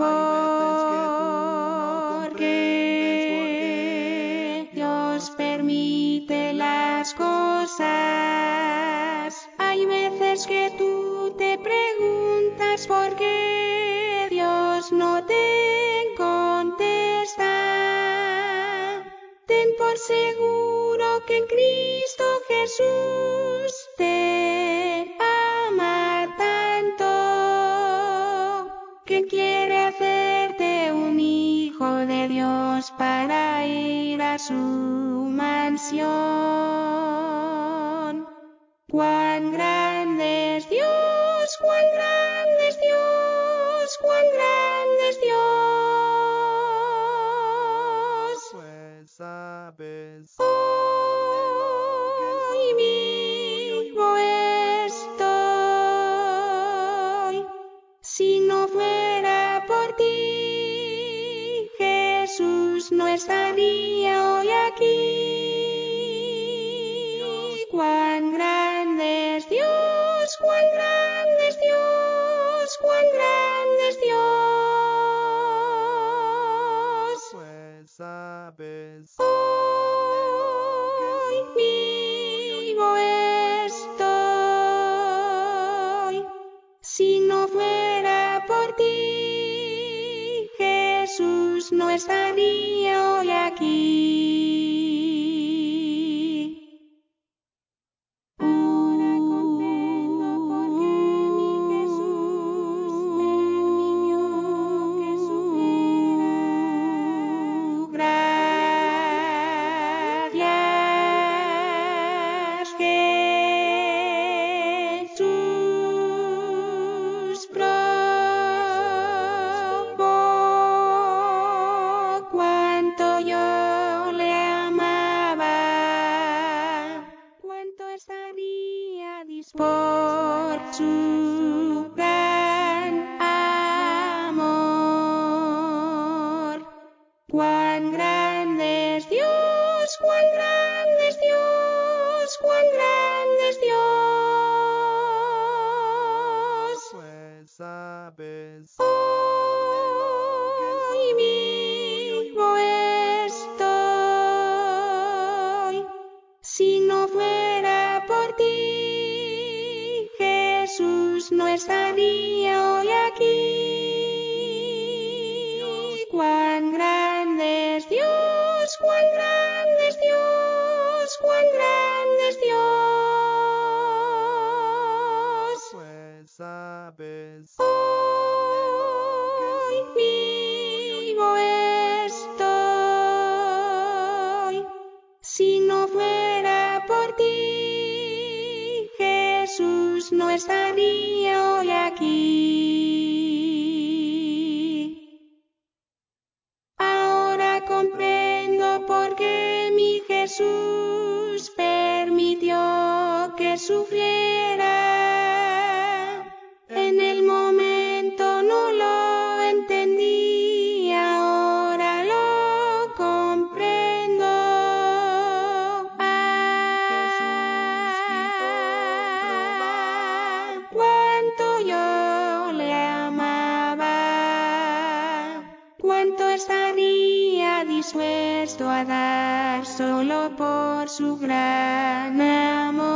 Porque Dios permite las cosas. Hay veces que tú te preguntas por qué Dios no te contesta. Ten por seguro que en Cristo Jesús cuán grande es Dios, cuán grande es Dios. Pues sabes Hoy vivo estoy. Si no fuera por ti, Jesús no estaría hoy aquí. No estaría hoy aquí. Su gran amor. Cuán grande es Dios, cuán grande es Dios, cuán grande es Dios. pues sabes Hoy Jesús no no estaría hoy aquí. Ahora comprendo por qué mi Jesús permitió que sufriera. Dispuesto a dar solo por su gran amor.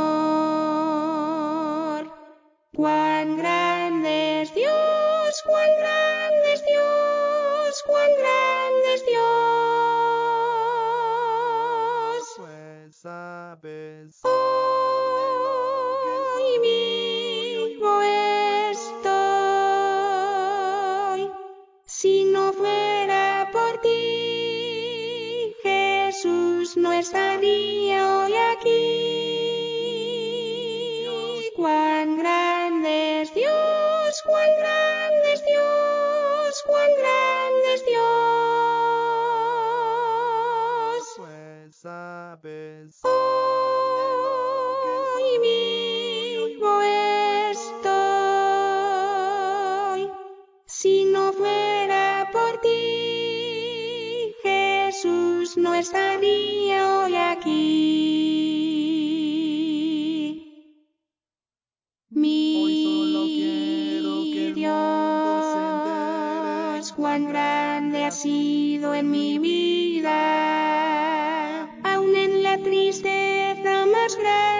Cuán grande es Dios, cuán grande es Dios, cuán grande es Dios. pues sabes Hoy Jesús no estaría hoy aquí. Mi que el Dios, cuán grande ha sido en mi vida, aún en la tristeza más grande.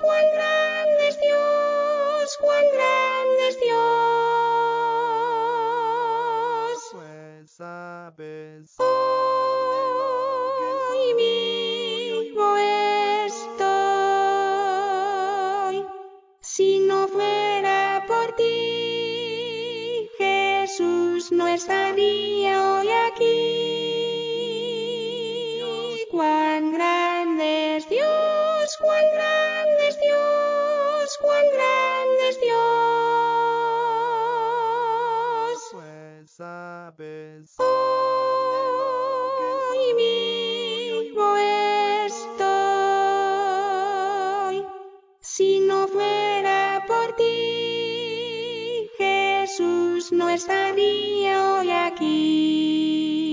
cuán grande es Dios, cuán grande es Dios. Pues sabes. Hoy mismo estoy, si no fuera por ti, Jesús no estaría. fuera por ti, Jesús no estaría hoy aquí.